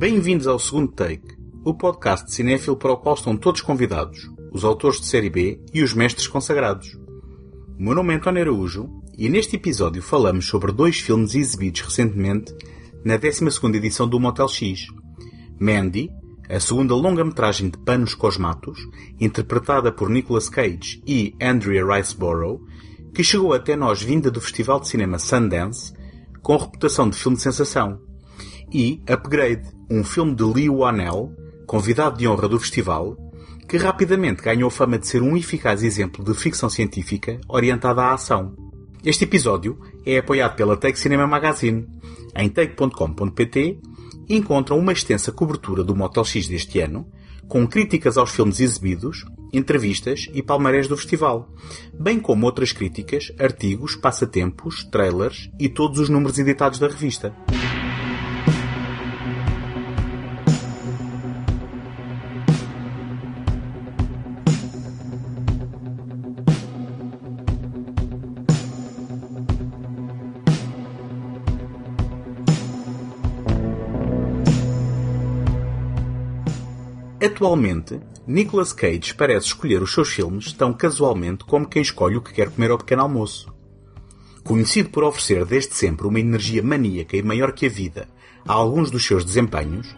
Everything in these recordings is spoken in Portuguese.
Bem-vindos ao segundo take, o podcast de cinéfilo para o qual estão todos convidados, os autores de série B e os mestres consagrados. O meu nome é António Araújo e neste episódio falamos sobre dois filmes exibidos recentemente na 12ª edição do Motel X. Mandy, a segunda longa-metragem de Panos Cosmatos, interpretada por Nicolas Cage e Andrea Riceborough, que chegou até nós vinda do Festival de Cinema Sundance, com reputação de filme de sensação, e Upgrade, um filme de Lee Wanell, convidado de honra do festival, que rapidamente ganhou fama de ser um eficaz exemplo de ficção científica orientada à ação. Este episódio é apoiado pela Take Cinema Magazine. Em take.com.pt encontram uma extensa cobertura do Motel X deste ano, com críticas aos filmes exibidos, entrevistas e palmarés do festival, bem como outras críticas, artigos, passatempos, trailers e todos os números editados da revista. Atualmente, Nicolas Cage parece escolher os seus filmes tão casualmente como quem escolhe o que quer comer ao pequeno almoço. Conhecido por oferecer desde sempre uma energia maníaca e maior que a vida a alguns dos seus desempenhos,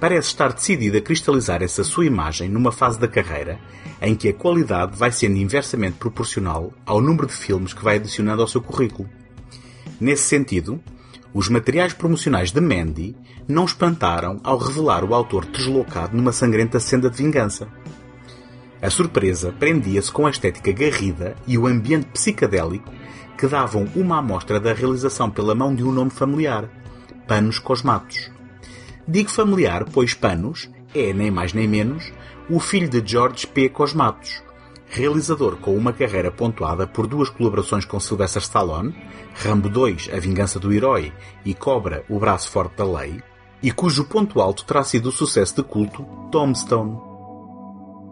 parece estar decidido a cristalizar essa sua imagem numa fase da carreira em que a qualidade vai sendo inversamente proporcional ao número de filmes que vai adicionando ao seu currículo. Nesse sentido, os materiais promocionais de Mandy não espantaram ao revelar o autor deslocado numa sangrenta senda de vingança. A surpresa prendia-se com a estética garrida e o ambiente psicadélico que davam uma amostra da realização pela mão de um nome familiar, Panos Cosmatos. Digo familiar, pois Panos é, nem mais nem menos, o filho de George P. Cosmatos, realizador com uma carreira pontuada por duas colaborações com Sylvester Stallone, Rambo 2, A Vingança do Herói e Cobra, O Braço Forte da Lei, e cujo ponto alto terá sido o sucesso de culto Tombstone.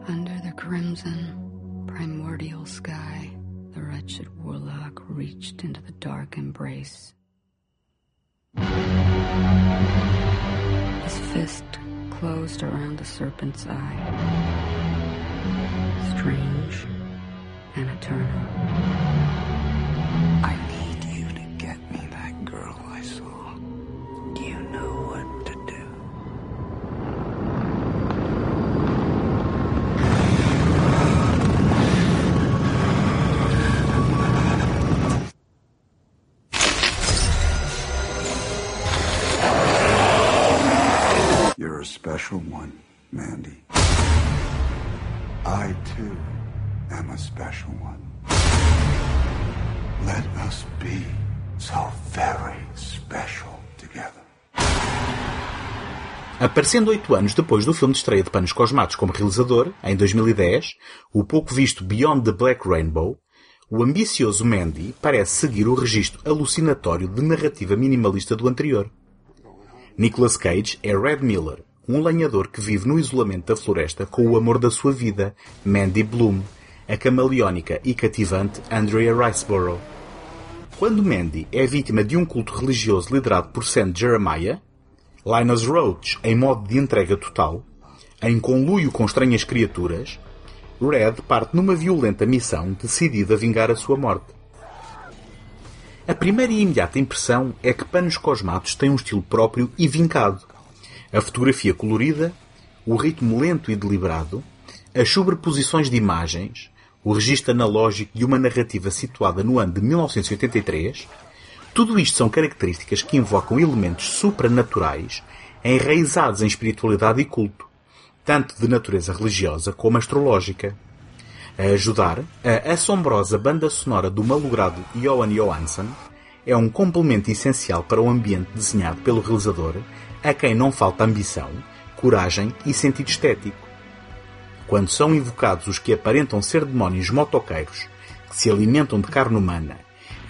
Under the crimson, primordial sky, the wretched warlock reached into the dark embrace. His fist closed around the serpent's eye. Strange and eternal. Aparecendo oito anos depois do filme de estreia de Panos Cosmatos como realizador, em 2010, o pouco visto Beyond the Black Rainbow, o ambicioso Mandy parece seguir o registro alucinatório de narrativa minimalista do anterior. Nicolas Cage é Red Miller, um lenhador que vive no isolamento da floresta com o amor da sua vida, Mandy Bloom, a camaleónica e cativante Andrea Riceborough. Quando Mandy é vítima de um culto religioso liderado por Sam Jeremiah, Linus Roach, em modo de entrega total, em conluio com estranhas criaturas, Red parte numa violenta missão decidida a vingar a sua morte. A primeira e imediata impressão é que Panos Cosmatos tem um estilo próprio e vincado, a fotografia colorida, o ritmo lento e deliberado, as sobreposições de imagens, o registro analógico de uma narrativa situada no ano de 1983, tudo isto são características que invocam elementos supranaturais enraizados em espiritualidade e culto, tanto de natureza religiosa como astrológica. A ajudar, a assombrosa banda sonora do malogrado Johan Johansson é um complemento essencial para o ambiente desenhado pelo realizador a quem não falta ambição, coragem e sentido estético. Quando são invocados os que aparentam ser demónios motoqueiros, que se alimentam de carne humana,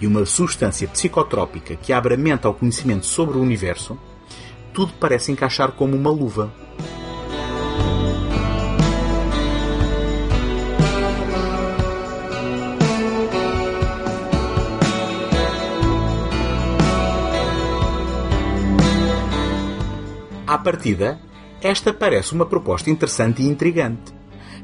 e uma substância psicotrópica que abre a mente ao conhecimento sobre o universo, tudo parece encaixar como uma luva. À partida, esta parece uma proposta interessante e intrigante.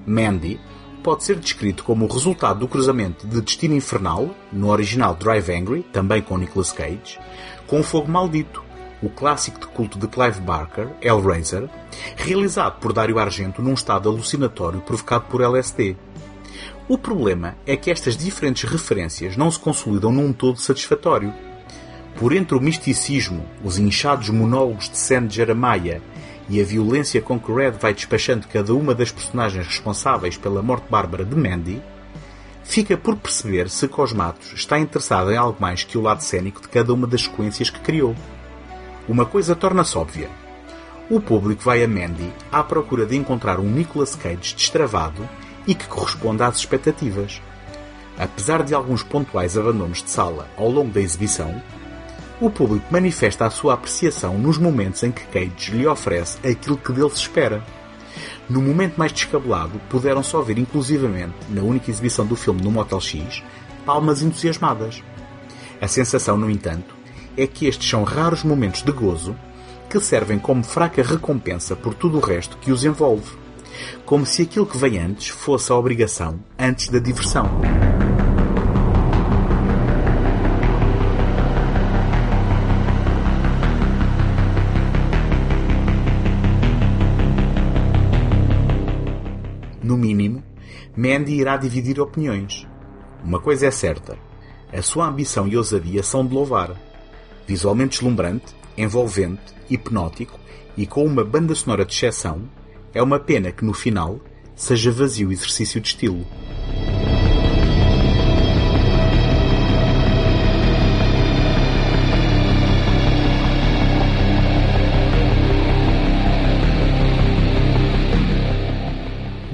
Mandy pode ser descrito como o resultado do cruzamento de Destino Infernal, no original Drive Angry, também com Nicolas Cage, com Fogo Maldito, o clássico de culto de Clive Barker, Hellraiser, realizado por Dario Argento num estado alucinatório provocado por LSD. O problema é que estas diferentes referências não se consolidam num todo satisfatório. Por entre o misticismo, os inchados monólogos de Sam Jeremiah e a violência com que Red vai despachando cada uma das personagens responsáveis pela morte bárbara de Mandy, fica por perceber se Cosmatos está interessado em algo mais que o lado cênico de cada uma das sequências que criou. Uma coisa torna-se óbvia. O público vai a Mandy à procura de encontrar um Nicolas Cage destravado e que corresponda às expectativas. Apesar de alguns pontuais abandonos de sala ao longo da exibição, o público manifesta a sua apreciação nos momentos em que Cage lhe oferece aquilo que dele se espera. No momento mais descabelado, puderam só ver inclusivamente, na única exibição do filme no Motel X, palmas entusiasmadas. A sensação, no entanto, é que estes são raros momentos de gozo que servem como fraca recompensa por tudo o resto que os envolve. Como se aquilo que vem antes fosse a obrigação antes da diversão. Mandy irá dividir opiniões. Uma coisa é certa: a sua ambição e ousadia são de louvar. Visualmente deslumbrante, envolvente, hipnótico e com uma banda sonora de exceção, é uma pena que no final seja vazio o exercício de estilo.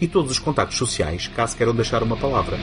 e todos os contactos sociais caso queiram deixar uma palavra.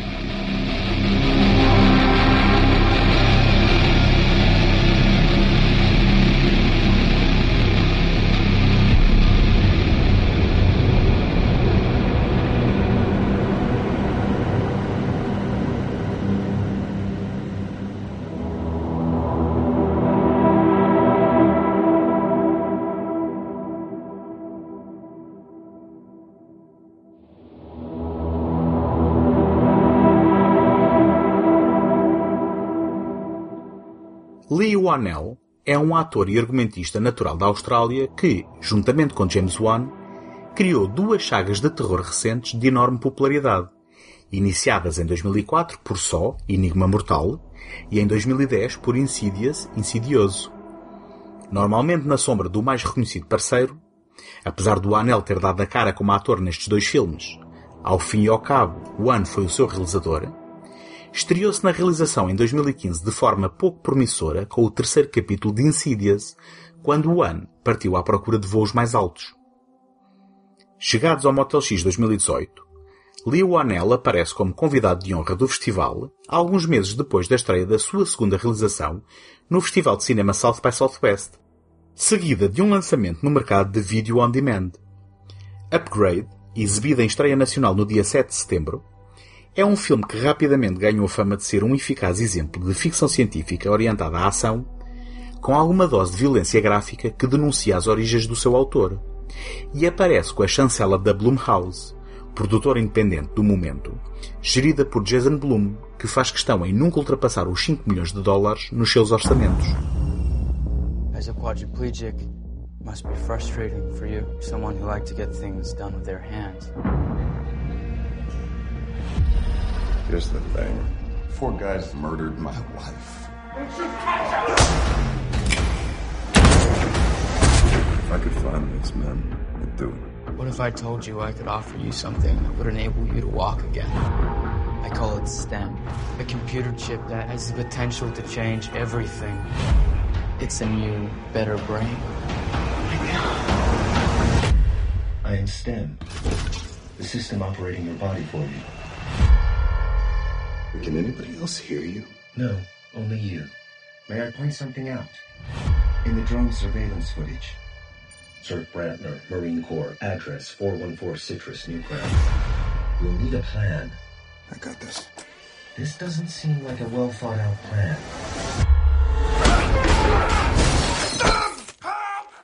Wanell é um ator e argumentista natural da Austrália que, juntamente com James Wan, criou duas sagas de terror recentes de enorme popularidade, iniciadas em 2004 por Só, Enigma Mortal, e em 2010 por Insidious, Insidioso. Normalmente na sombra do mais reconhecido parceiro, apesar do Anel ter dado a cara como ator nestes dois filmes, ao fim e ao cabo, Wan foi o seu realizador, estreou-se na realização em 2015 de forma pouco promissora com o terceiro capítulo de Insidious, quando Wan partiu à procura de voos mais altos. Chegados ao Motel X 2018, Leo Wanell aparece como convidado de honra do festival, alguns meses depois da estreia da sua segunda realização no Festival de Cinema South by Southwest, seguida de um lançamento no mercado de vídeo on demand. Upgrade, exibida em estreia nacional no dia 7 de setembro, é um filme que rapidamente ganhou a fama de ser um eficaz exemplo de ficção científica orientada à ação, com alguma dose de violência gráfica que denuncia as origens do seu autor, e aparece com a chancela da Blumhouse, produtora independente do momento, gerida por Jason Blum, que faz questão em nunca ultrapassar os 5 milhões de dólares nos seus orçamentos. As a quadriplegic, must be frustrating for you, someone who likes to get things done with their hands. Here's the thing. Four guys murdered my wife. If I could find these men, I'd do it. What if I told you I could offer you something that would enable you to walk again? I call it STEM, a computer chip that has the potential to change everything. It's a new, better brain. I am STEM, the system operating your body for you. Can anybody else hear you? No, only you. May I point something out? In the drone surveillance footage, Sir Brantner, Marine Corps, address 414 Citrus, Newground. You'll need a plan. I got this. This doesn't seem like a well thought out plan.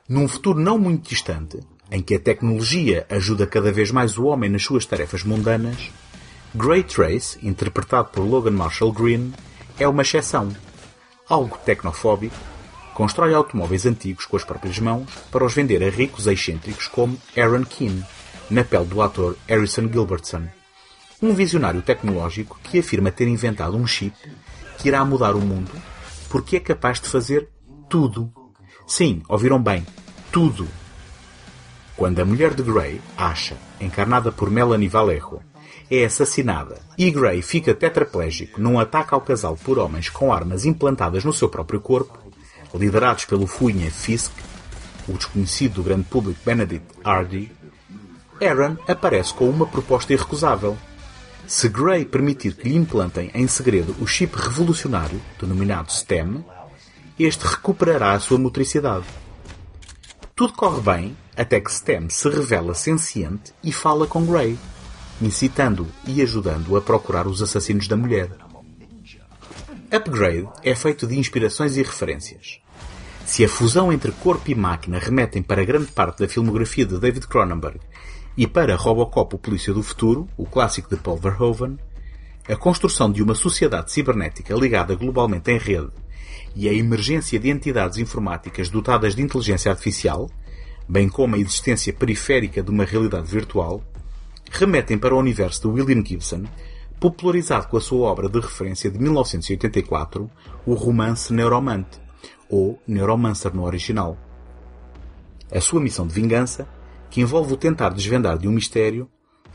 Num futuro não muito distante, em que a tecnologia ajuda cada vez mais o homem nas suas tarefas mundanas, Grey Trace, interpretado por Logan Marshall Green, é uma exceção. Algo tecnofóbico, constrói automóveis antigos com as próprias mãos para os vender a ricos excêntricos como Aaron Keane, na pele do ator Harrison Gilbertson. Um visionário tecnológico que afirma ter inventado um chip que irá mudar o mundo porque é capaz de fazer tudo. Sim, ouviram bem, tudo. Quando a mulher de Grey, Asha, encarnada por Melanie Vallejo, é assassinada e Grey fica tetraplégico num ataque ao casal por homens com armas implantadas no seu próprio corpo, liderados pelo Funha Fisk, o desconhecido do grande público Benedict Hardy, Aaron aparece com uma proposta irrecusável. Se Grey permitir que lhe implantem em segredo o chip revolucionário, denominado STEM, este recuperará a sua motricidade. Tudo corre bem até que STEM se revela senciente e fala com Grey, incitando e ajudando-o a procurar os assassinos da mulher. Upgrade é feito de inspirações e referências. Se a fusão entre corpo e máquina remetem para grande parte da filmografia de David Cronenberg e para Robocop, o Polícia do Futuro, o clássico de Paul Verhoeven, a construção de uma sociedade cibernética ligada globalmente em rede e a emergência de entidades informáticas dotadas de inteligência artificial, bem como a existência periférica de uma realidade virtual, remetem para o universo de William Gibson, popularizado com a sua obra de referência de 1984, o romance Neuromante, ou Neuromancer no original. A sua missão de vingança, que envolve o tentar desvendar de um mistério,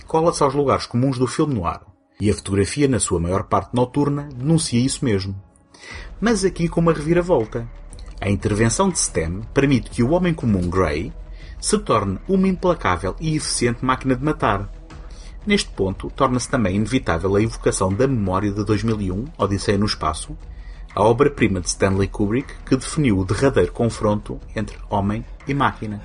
cola-se aos lugares comuns do filme noir, e a fotografia, na sua maior parte noturna, denuncia isso mesmo. Mas aqui com uma reviravolta. A intervenção de STEM permite que o homem comum Grey se torne uma implacável e eficiente máquina de matar. Neste ponto, torna-se também inevitável a evocação da memória de 2001, Odisseia no Espaço, a obra-prima de Stanley Kubrick que definiu o derradeiro confronto entre homem e máquina.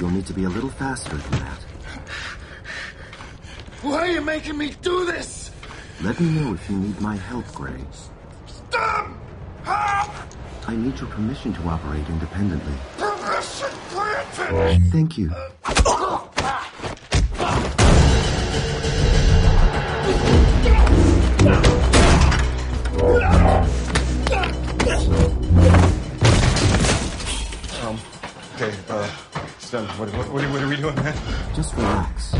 You'll need to be a little faster than that. Why are you making me do this? Let me know if you need my help, Gray. Stop! Help! I need your permission to operate independently. Permission granted! Thank you. Um, okay, uh, Stem, what, what, what, are- what are we doing, man? Just relax.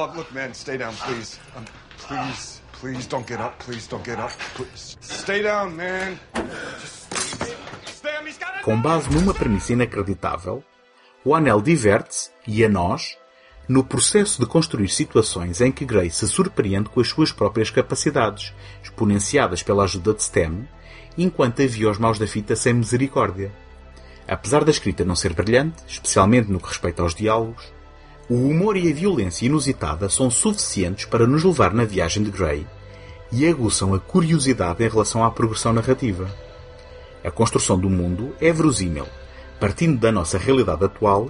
Oh, look, man, stay down, please. Um, please, please don't get up. Please don't get up. Please. Stay down, man. Com base numa premissa inacreditável, o Anel diverte-se, e a nós, no processo de construir situações em que Grey se surpreende com as suas próprias capacidades, exponenciadas pela ajuda de STEM, enquanto avia os maus da fita sem misericórdia. Apesar da escrita não ser brilhante, especialmente no que respeita aos diálogos, o humor e a violência inusitada são suficientes para nos levar na viagem de Grey e aguçam a curiosidade em relação à progressão narrativa. A construção do mundo é verosímil, partindo da nossa realidade atual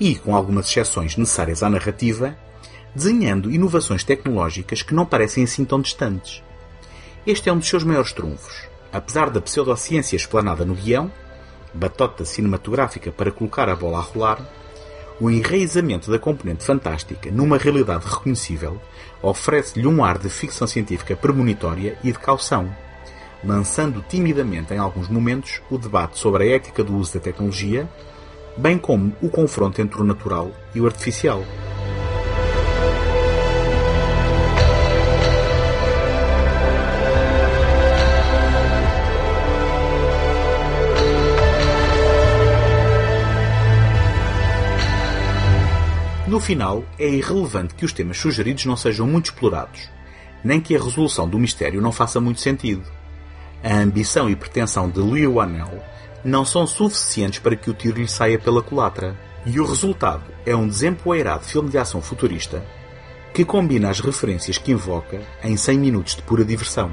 e, com algumas exceções necessárias à narrativa, desenhando inovações tecnológicas que não parecem assim tão distantes. Este é um dos seus maiores trunfos. Apesar da pseudociência explanada no guião, batota cinematográfica para colocar a bola a rolar, o enraizamento da componente fantástica numa realidade reconhecível oferece-lhe um ar de ficção científica premonitória e de caução, lançando timidamente em alguns momentos o debate sobre a ética do uso da tecnologia, bem como o confronto entre o natural e o artificial. No final, é irrelevante que os temas sugeridos não sejam muito explorados, nem que a resolução do mistério não faça muito sentido. A ambição e pretensão de Louis Wanel não são suficientes para que o tiro lhe saia pela culatra. E o resultado é um desempoeirado filme de ação futurista que combina as referências que invoca em 100 minutos de pura diversão.